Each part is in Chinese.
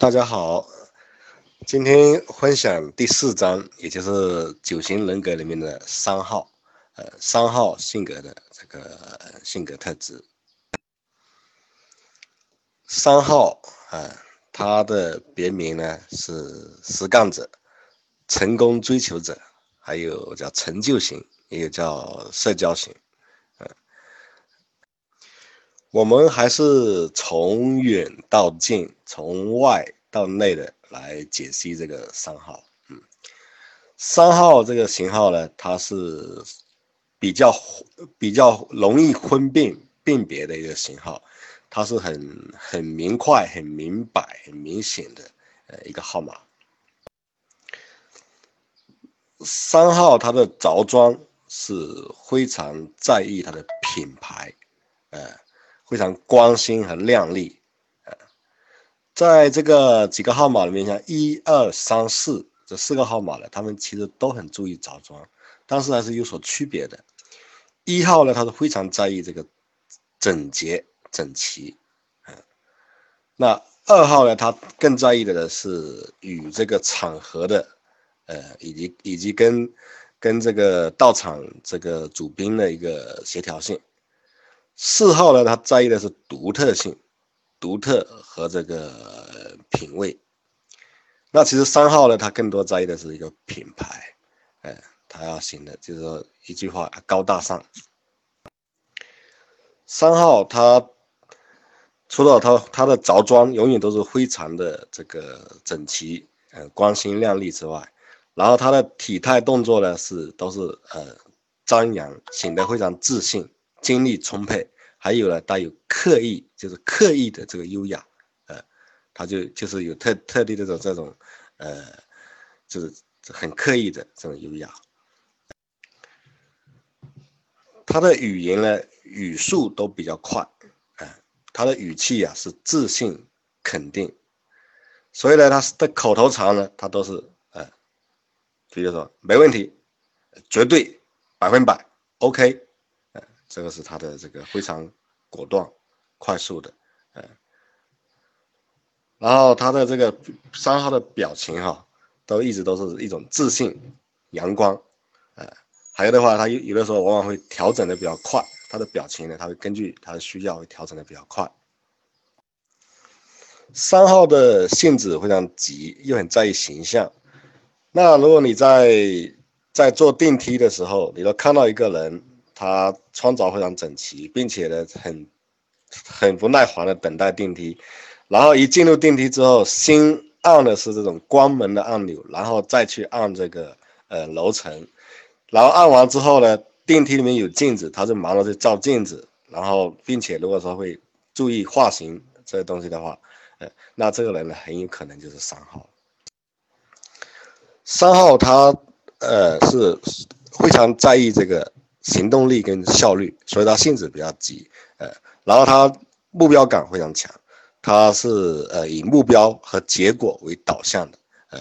大家好，今天分享第四章，也就是九型人格里面的三号，呃，三号性格的这个性格特质。三号啊，他的别名呢是实干者、成功追求者，还有叫成就型，也有叫社交型。我们还是从远到近，从外到内的来解析这个三号。嗯，三号这个型号呢，它是比较比较容易分辨辨别的一个型号，它是很很明快、很明白、很明显的呃一个号码。三号它的着装是非常在意它的品牌，呃。非常光鲜和亮丽，呃，在这个几个号码里面，像一二三四这四个号码呢，他们其实都很注意着装，但是还是有所区别的。一号呢，他是非常在意这个整洁整齐，嗯，那二号呢，他更在意的呢是与这个场合的，呃，以及以及跟跟这个到场这个主宾的一个协调性。四号呢，他在意的是独特性、独特和这个品味。那其实三号呢，他更多在意的是一个品牌，哎，他要行的就是说一句话，高大上。三号他除了他他的着装永远都是非常的这个整齐，呃，光鲜亮丽之外，然后他的体态动作呢是都是呃张扬，显得非常自信。精力充沛，还有呢，带有刻意，就是刻意的这个优雅，呃，他就就是有特特地这种这种，呃，就是很刻意的这种优雅。他的语言呢，语速都比较快，啊，他的语气呀是自信肯定，所以呢，他的口头禅呢，他都是，呃，比如说没问题，绝对百分百 OK。这个是他的这个非常果断、快速的，嗯，然后他的这个三号的表情哈，都一直都是一种自信、阳光，呃，还有的话，他有有的时候往往会调整的比较快，他的表情呢，他会根据他的需要会调整的比较快。三号的性子非常急，又很在意形象。那如果你在在坐电梯的时候，你都看到一个人。他穿着非常整齐，并且呢，很很不耐烦的等待电梯，然后一进入电梯之后，先按的是这种关门的按钮，然后再去按这个呃楼层，然后按完之后呢，电梯里面有镜子，他就忙着去照镜子，然后并且如果说会注意发型这些东西的话，呃，那这个人呢，很有可能就是三号。三号他呃是非常在意这个。行动力跟效率，所以他性子比较急，呃，然后他目标感非常强，他是呃以目标和结果为导向的，呃，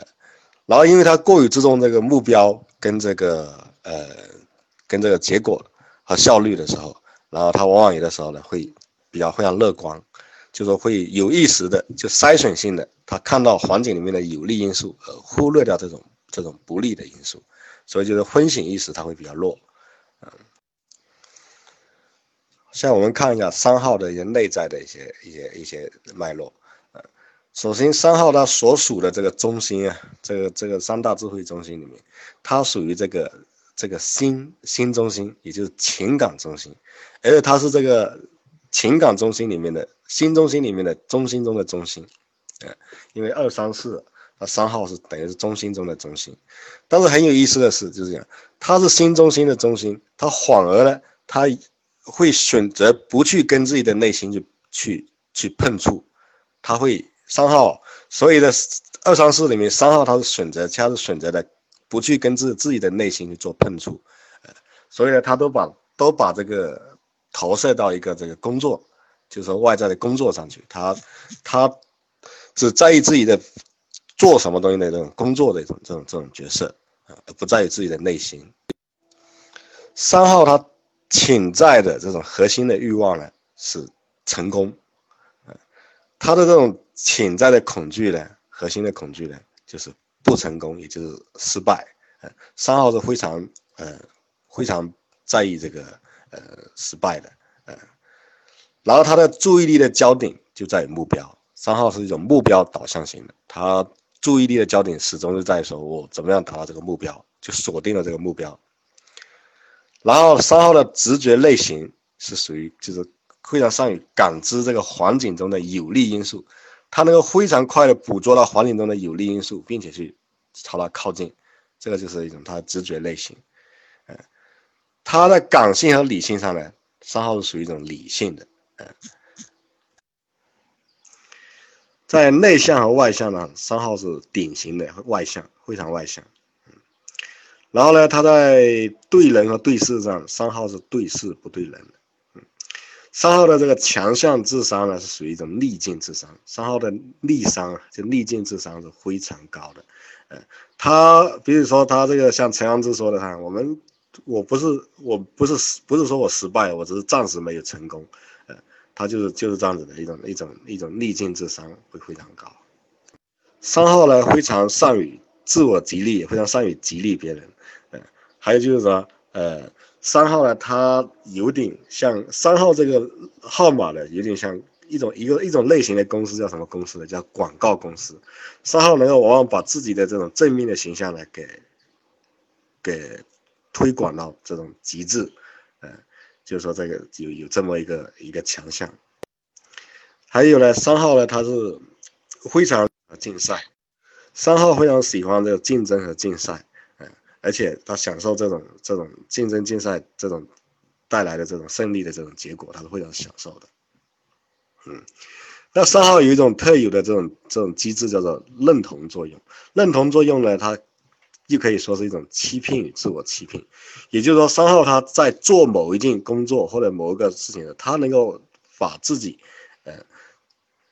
然后因为他过于注重这个目标跟这个呃跟这个结果和效率的时候，然后他往往有的时候呢会比较非常乐观，就说会有意识的就筛选性的，他看到环境里面的有利因素，而忽略掉这种这种不利的因素，所以就是风险意识他会比较弱。嗯，像我们看一下三号的一些内在的一些一些一些脉络。首先三号它所属的这个中心啊，这个这个三大智慧中心里面，它属于这个这个心心中心，也就是情感中心，而且它是这个情感中心里面的心中心里面的中心中的中心。呃，因为二三四。那三号是等于是中心中的中心，但是很有意思的是，就是讲他是心中心的中心，他反而呢，他会选择不去跟自己的内心去去去碰触，他会三号，所以呢，二三四里面三号他是选择，他是选择的不去跟自自己的内心去做碰触，呃，所以呢，他都把都把这个投射到一个这个工作，就是说外在的工作上去，他他只在意自己的。做什么东西的这种工作的一种这种这种角色啊，而不在于自己的内心。三号他潜在的这种核心的欲望呢是成功，啊，他的这种潜在的恐惧呢，核心的恐惧呢，就是不成功，也就是失败。呃，三号是非常呃非常在意这个呃失败的，呃，然后他的注意力的焦点就在于目标。三号是一种目标导向型的，他注意力的焦点始终是在说我怎么样达到这个目标，就锁定了这个目标。然后三号的直觉类型是属于就是非常善于感知这个环境中的有利因素，他能够非常快的捕捉到环境中的有利因素，并且去朝它靠近，这个就是一种他的直觉类型。嗯，他的感性和理性上呢，三号是属于一种理性的。嗯，在内向和外向呢，三号是典型的外向，非常外向。然后呢，他在对人和对事上，三号是对事不对人的。嗯，三号的这个强项智商呢，是属于一种逆境智商。三号的逆商就逆境智商是非常高的。呃，他比如说他这个像陈阳之说的，哈，我们我不是我不是不是说我失败，我只是暂时没有成功。他就是就是这样子的一种一种一种逆境智商会非常高。三号呢，非常善于自我激励，非常善于激励别人。嗯还有就是说，呃，三号呢，他有点像三号这个号码呢，有点像一种一个一种类型的公司，叫什么公司呢？叫广告公司。三号能够往往把自己的这种正面的形象呢，给给推广到这种极致，呃，就是说这个有有这么一个一个强项。还有呢，三号呢，他是非常竞赛，三号非常喜欢这个竞争和竞赛。嗯而且他享受这种这种竞争竞赛这种带来的这种胜利的这种结果，他是非常享受的。嗯，那三号有一种特有的这种这种机制叫做认同作用。认同作用呢，它又可以说是一种欺骗与自我欺骗。也就是说，三号他在做某一件工作或者某一个事情的，他能够把自己，呃，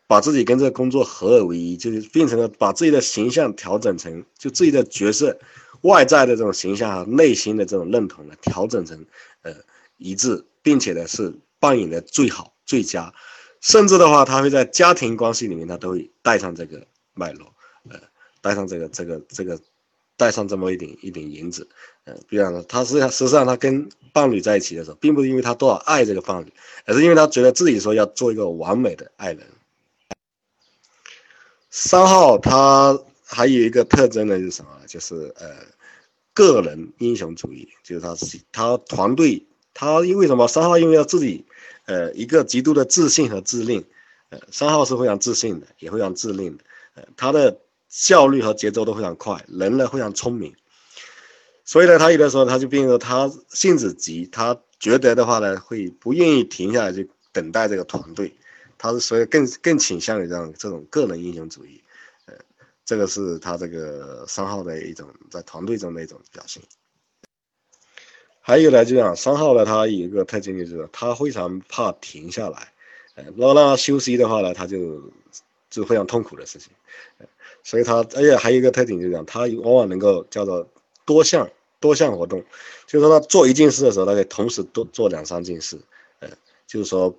把自己跟这个工作合二为一，就是变成了把自己的形象调整成就自己的角色。外在的这种形象和内心的这种认同呢，调整成呃一致，并且呢是扮演的最好最佳，甚至的话，他会在家庭关系里面，他都会带上这个脉络，呃，带上这个这个这个，带上这么一点一点银子，嗯，比方说，他实际上实际上他跟伴侣在一起的时候，并不是因为他多少爱这个伴侣，而是因为他觉得自己说要做一个完美的爱人。三号他。还有一个特征呢，是什么？就是呃，个人英雄主义，就是他自己他团队，他因为什么？三号因为要自己，呃，一个极度的自信和自令，呃，三号是非常自信的，也非常自令的，呃，他的效率和节奏都非常快，人呢非常聪明，所以呢，他有的时候他就变成他性子急，他觉得的话呢，会不愿意停下来去等待这个团队，他是所以更更倾向于这样这种个人英雄主义。呃这个是他这个三号的一种在团队中的一种表现。还有呢，就讲三号呢，他有一个特征就是他非常怕停下来，呃，如果让他休息的话呢，他就就非常痛苦的事情。所以他而且还有一个特点就是讲，他往往能够叫做多项多项活动，就是说他做一件事的时候，他可以同时多做两三件事，呃，就是说。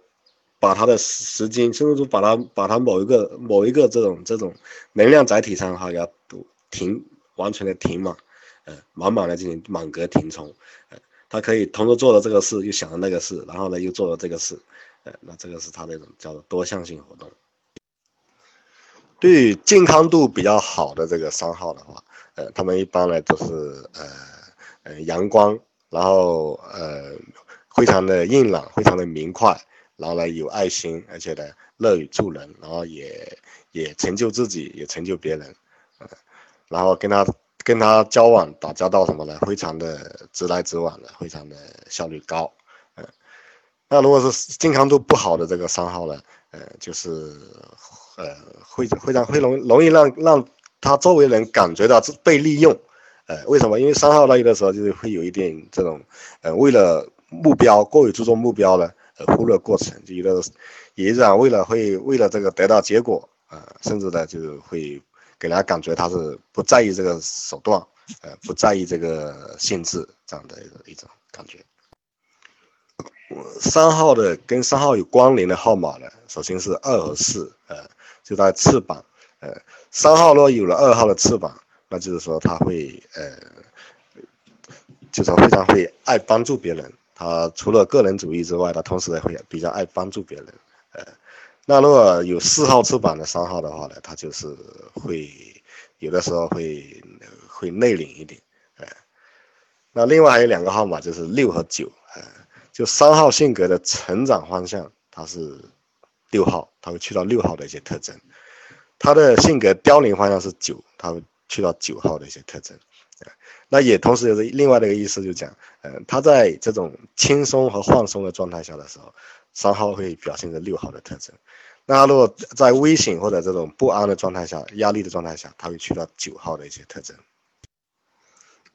把他的时间，甚至说把他把他某一个某一个这种这种能量载体上哈，给他停完全的停满，呃，满满的进行满格填充，呃，他可以同时做了这个事，又想了那个事，然后呢又做了这个事，呃，那这个是他那种叫做多项性活动。对于健康度比较好的这个三号的话，呃，他们一般呢都是呃呃阳光，然后呃非常的硬朗，非常的明快。然后呢，有爱心，而且呢，乐于助人，然后也也成就自己，也成就别人，嗯，然后跟他跟他交往打交道什么的，非常的直来直往的，非常的效率高，嗯，那如果是健康度不好的这个三号呢，呃，就是呃，会非常会容容易让让他周围人感觉到被利用，呃，为什么？因为三号那，有的时候就是会有一点这种，呃，为了目标过于注重目标呢。忽略过程，就有的也是为了会为了这个得到结果啊，甚至呢就会给人家感觉他是不在意这个手段，呃，不在意这个性质这样的一种感觉。三号的跟三号有关联的号码呢，首先是二和四，呃，就在翅膀，呃，三号如果有了二号的翅膀，那就是说他会呃，就是非常会爱帮助别人。他除了个人主义之外，他同时也会比较爱帮助别人。呃，那如果有四号翅膀的三号的话呢，他就是会有的时候会会内敛一点。呃，那另外还有两个号码就是六和九。就三号性格的成长方向，它是六号，他会去到六号的一些特征。他的性格凋零方向是九，他会去到九号的一些特征。那也同时有另外的一个意思，就讲，嗯，他在这种轻松和放松的状态下的时候，三号会表现着六号的特征。那如果在危险或者这种不安的状态下、压力的状态下，他会去到九号的一些特征。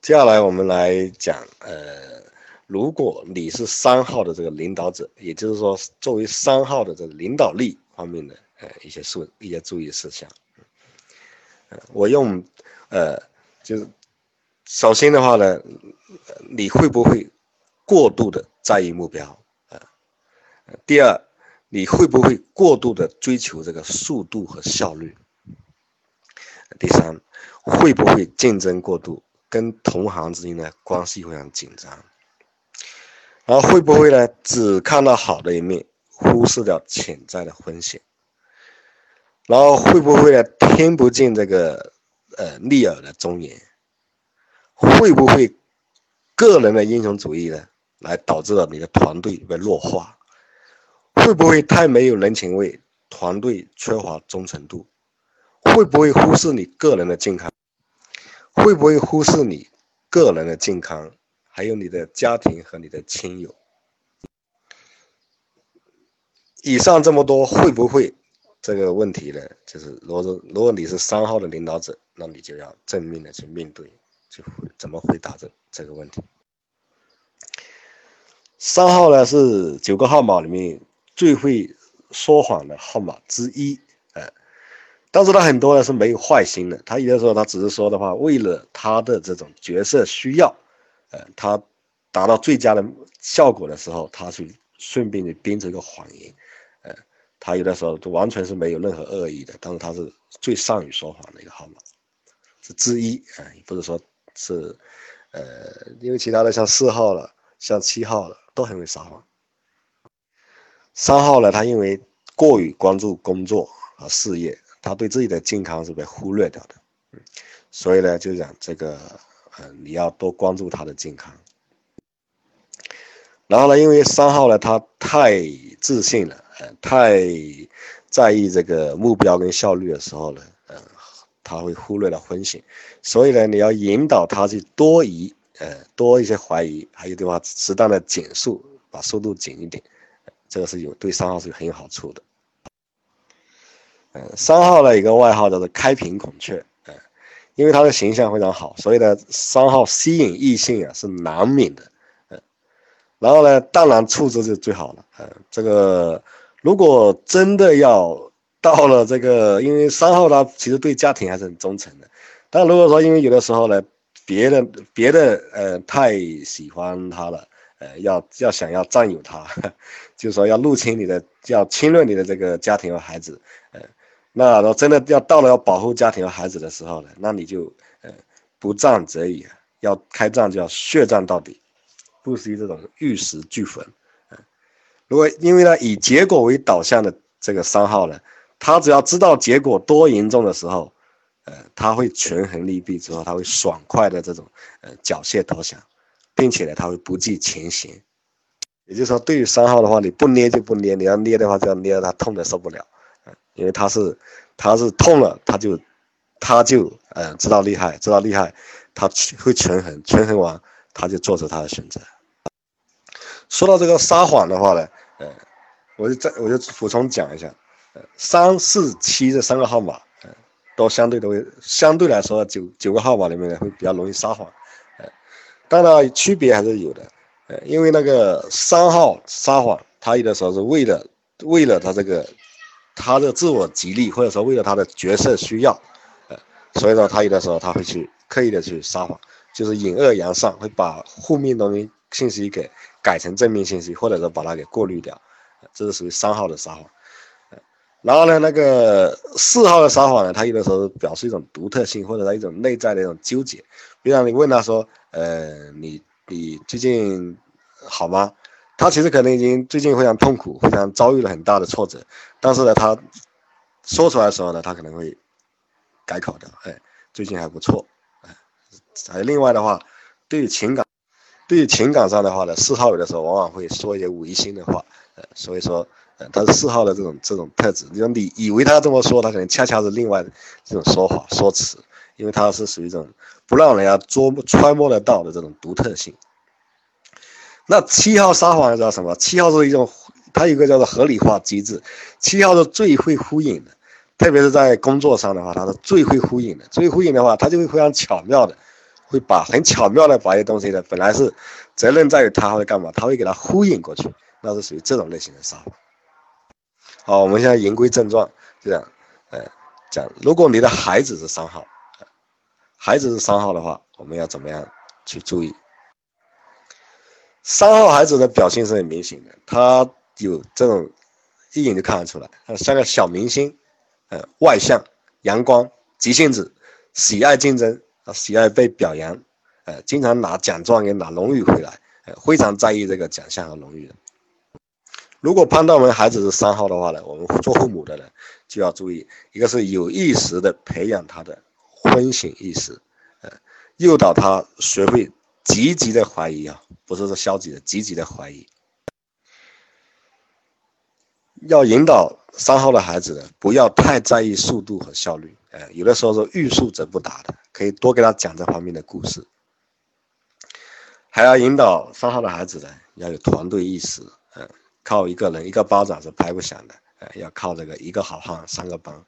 接下来我们来讲，呃，如果你是三号的这个领导者，也就是说，作为三号的这个领导力方面的，呃，一些事一些注意事项。我用，呃，就是。首先的话呢，你会不会过度的在意目标啊？第二，你会不会过度的追求这个速度和效率？第三，会不会竞争过度，跟同行之间的关系非常紧张？然后会不会呢，只看到好的一面，忽视掉潜在的风险？然后会不会呢，听不进这个呃逆耳的忠言？会不会个人的英雄主义呢，来导致了你的团队被弱化？会不会太没有人情味，团队缺乏忠诚度？会不会忽视你个人的健康？会不会忽视你个人的健康，还有你的家庭和你的亲友？以上这么多，会不会这个问题呢？就是如果如果你是三号的领导者，那你就要正面的去面对。就会怎么回答这这个问题？三号呢是九个号码里面最会说谎的号码之一，呃，但是他很多呢是没有坏心的，他有的时候他只是说的话，为了他的这种角色需要，呃，他达到最佳的效果的时候，他去顺便的编成一个谎言，呃，他有的时候都完全是没有任何恶意的，但是他是最善于说谎的一个号码，是之一，啊，不是说。是，呃，因为其他的像四号了，像七号了，都很会撒谎。三号呢，他因为过于关注工作和事业，他对自己的健康是被忽略掉的，嗯，所以呢，就讲这个，嗯，你要多关注他的健康。然后呢，因为三号呢，他太自信了，呃，太在意这个目标跟效率的时候呢，嗯。他会忽略了风险，所以呢，你要引导他去多疑，呃，多一些怀疑，还有的话，适当的减速，把速度减一点，这个是有对三号是很有好处的。嗯，三号呢，一个外号叫做开屏孔雀，因为他的形象非常好，所以呢，三号吸引异性啊是难免的，嗯，然后呢，当然处置就最好了，嗯，这个如果真的要。到了这个，因为三号他其实对家庭还是很忠诚的，但如果说因为有的时候呢，别人别的呃太喜欢他了，呃要要想要占有他，就是说要入侵你的，要侵略你的这个家庭和孩子，呃，那然后真的要到了要保护家庭和孩子的时候呢，那你就呃不战则已，要开战就要血战到底，不惜这种玉石俱焚，如果因为呢以结果为导向的这个三号呢。他只要知道结果多严重的时候，呃，他会权衡利弊之后，他会爽快的这种呃缴械投降，并且呢，他会不计前嫌。也就是说，对于三号的话，你不捏就不捏，你要捏的话就要捏到他痛的受不了，因为他是他是痛了，他就他就呃知道厉害，知道厉害，他会权衡，权衡完他就做出他的选择。说到这个撒谎的话呢，呃，我就再我就补充讲一下。呃三四七这三个号码，呃，都相对都会相对来说九九个号码里面呢会比较容易撒谎，呃，当然区别还是有的，呃，因为那个三号撒谎，他有的时候是为了为了他这个他的自我激励，或者说为了他的角色需要，呃，所以说他有的时候他会去刻意的去撒谎，就是隐恶扬善，会把负面东西信息给改成正面信息，或者说把它给过滤掉，这是属于三号的撒谎。呃然后呢，那个四号的撒谎呢，他有的时候表示一种独特性，或者他一种内在的一种纠结。比如你问他说，呃，你你最近好吗？他其实可能已经最近非常痛苦，非常遭遇了很大的挫折，但是呢，他说出来的时候呢，他可能会改口的，哎，最近还不错，哎，还另外的话，对于情感，对于情感上的话呢，四号有的时候往往会说一些违心的话，呃，所以说，呃，他是四号的这种这种特质，你说你以为他这么说，他可能恰恰是另外这种说法说辞，因为他是属于一种不让人家捉摸揣摩得到的这种独特性。那七号撒谎叫什么？七号是一种，它有个叫做合理化机制。七号是最会呼应的，特别是在工作上的话，它是最会呼应的。最呼应的话，它就会非常巧妙的，会把很巧妙的把一些东西呢，本来是责任在于他会干嘛，他会给他呼应过去，那是属于这种类型的撒谎。好，我们现在言归正传，这样，呃，讲，如果你的孩子是三号，孩子是三号的话，我们要怎么样去注意？三号孩子的表现是很明显的，他有这种一眼就看得出来，他像个小明星，呃，外向、阳光、急性子，喜爱竞争啊，喜爱被表扬，呃，经常拿奖状也拿荣誉回来，呃，非常在意这个奖项和荣誉的。如果判断我们孩子是三号的话呢，我们做父母的呢就要注意，一个是有意识的培养他的婚醒意识，呃，诱导他学会。积极的怀疑啊，不是说消极的，积极的怀疑。要引导三号的孩子呢，不要太在意速度和效率。哎，有的时候是欲速则不达的，可以多给他讲这方面的故事。还要引导三号的孩子呢，要有团队意识。嗯，靠一个人一个巴掌是拍不响的。哎，要靠这个一个好汉三个帮。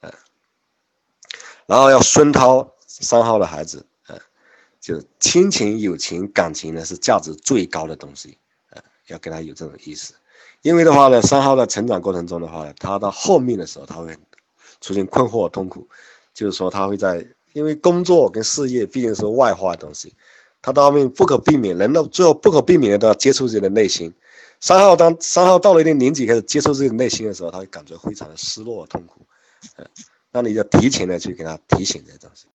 嗯，然后要熏陶三号的孩子。就亲情、友情、感情呢，是价值最高的东西，呃，要跟他有这种意识。因为的话呢，三号的成长过程中的话，他到后面的时候，他会出现困惑、痛苦，就是说他会在，因为工作跟事业毕竟是外化的东西，他到后面不可避免，人到最后不可避免的都要接触自己的内心。三号当三号到了一定年纪开始接触自己内心的时候，他会感觉非常的失落、痛苦，呃，那你就提前的去给他提醒这东西。